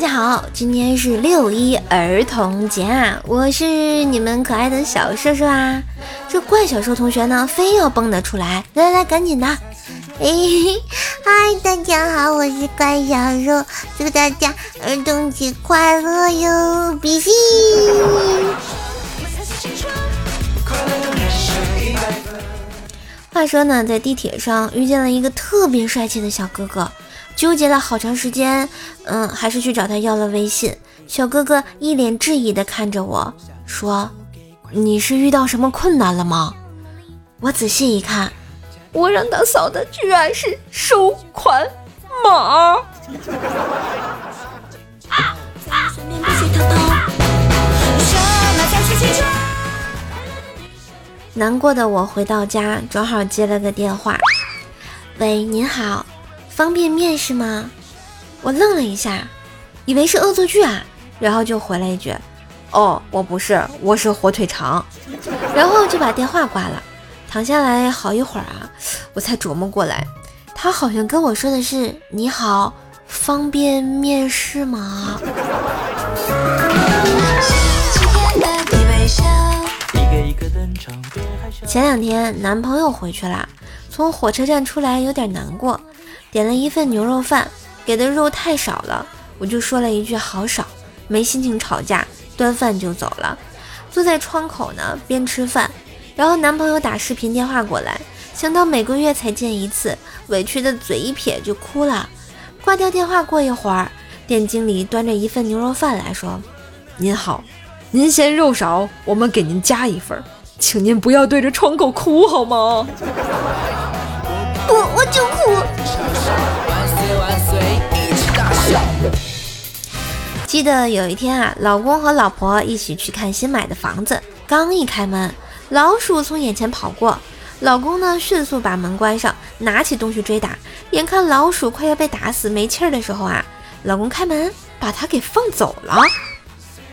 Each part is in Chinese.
大家好，今天是六一儿童节啊，我是你们可爱的小兽兽啊。这怪小兽同学呢，非要蹦得出来，来来来，赶紧的！哎，嗨，大家好，我是怪小兽，祝大家儿童节快乐哟！比心。话说呢，在地铁上遇见了一个特别帅气的小哥哥。纠结了好长时间，嗯，还是去找他要了微信。小哥哥一脸质疑的看着我说：“你是遇到什么困难了吗？”我仔细一看，我让他扫的居然是收款码。难过的我回到家，正好接了个电话：“喂，您好。”方便面是吗？我愣了一下，以为是恶作剧啊，然后就回了一句：“哦，我不是，我是火腿肠。”然后就把电话挂了。躺下来好一会儿啊，我才琢磨过来，他好像跟我说的是：“你好，方便面是吗？”前两天男朋友回去了，从火车站出来有点难过。点了一份牛肉饭，给的肉太少了，我就说了一句好少，没心情吵架，端饭就走了。坐在窗口呢，边吃饭，然后男朋友打视频电话过来，想到每个月才见一次，委屈的嘴一撇就哭了。挂掉电话过一会儿，店经理端着一份牛肉饭来说：“您好，您嫌肉少，我们给您加一份，请您不要对着窗口哭好吗？”不，我就哭。记得有一天啊，老公和老婆一起去看新买的房子，刚一开门，老鼠从眼前跑过，老公呢迅速把门关上，拿起东西追打，眼看老鼠快要被打死没气儿的时候啊，老公开门把它给放走了。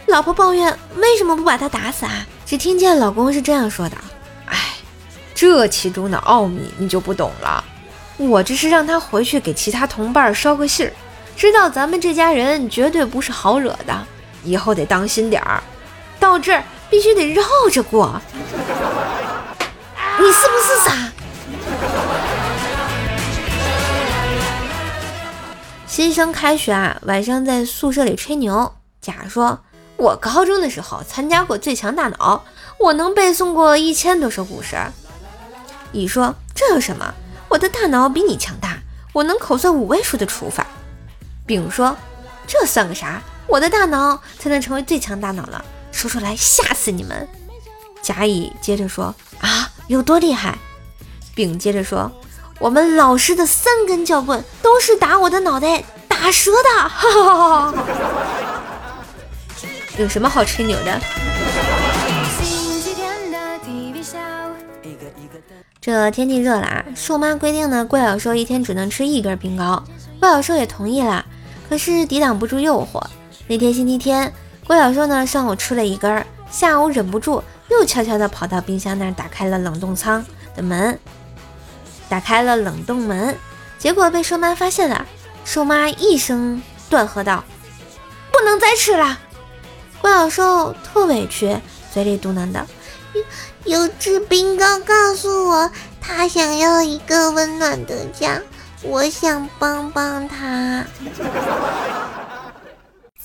老婆抱怨为什么不把它打死啊？只听见老公是这样说的：“哎，这其中的奥秘你就不懂了，我这是让他回去给其他同伴捎个信儿。”知道咱们这家人绝对不是好惹的，以后得当心点儿，到这儿必须得绕着过。你是不是傻？新生开学啊，晚上在宿舍里吹牛。甲说：“我高中的时候参加过最强大脑，我能背诵过一千多首古诗。”乙说：“这有什么？我的大脑比你强大，我能口算五位数的除法。”丙说：“这算个啥？我的大脑才能成为最强大脑了，说出来吓死你们！”甲乙接着说：“啊，有多厉害？”丙接着说：“我们老师的三根教棍都是打我的脑袋打折的。”哈哈哈哈有什么好吹牛的？这天气热了啊，瘦妈规定呢，怪小兽一天只能吃一根冰糕，怪小兽也同意了。可是抵挡不住诱惑。那天星期天，郭小兽呢上午吃了一根，下午忍不住又悄悄地跑到冰箱那儿，打开了冷冻仓的门，打开了冷冻门，结果被瘦妈发现了。瘦妈一声断喝道：“不能再吃了！”郭小兽特委屈，嘴里嘟囔道：“有只冰糕告诉我，他想要一个温暖的家。”我想帮帮他。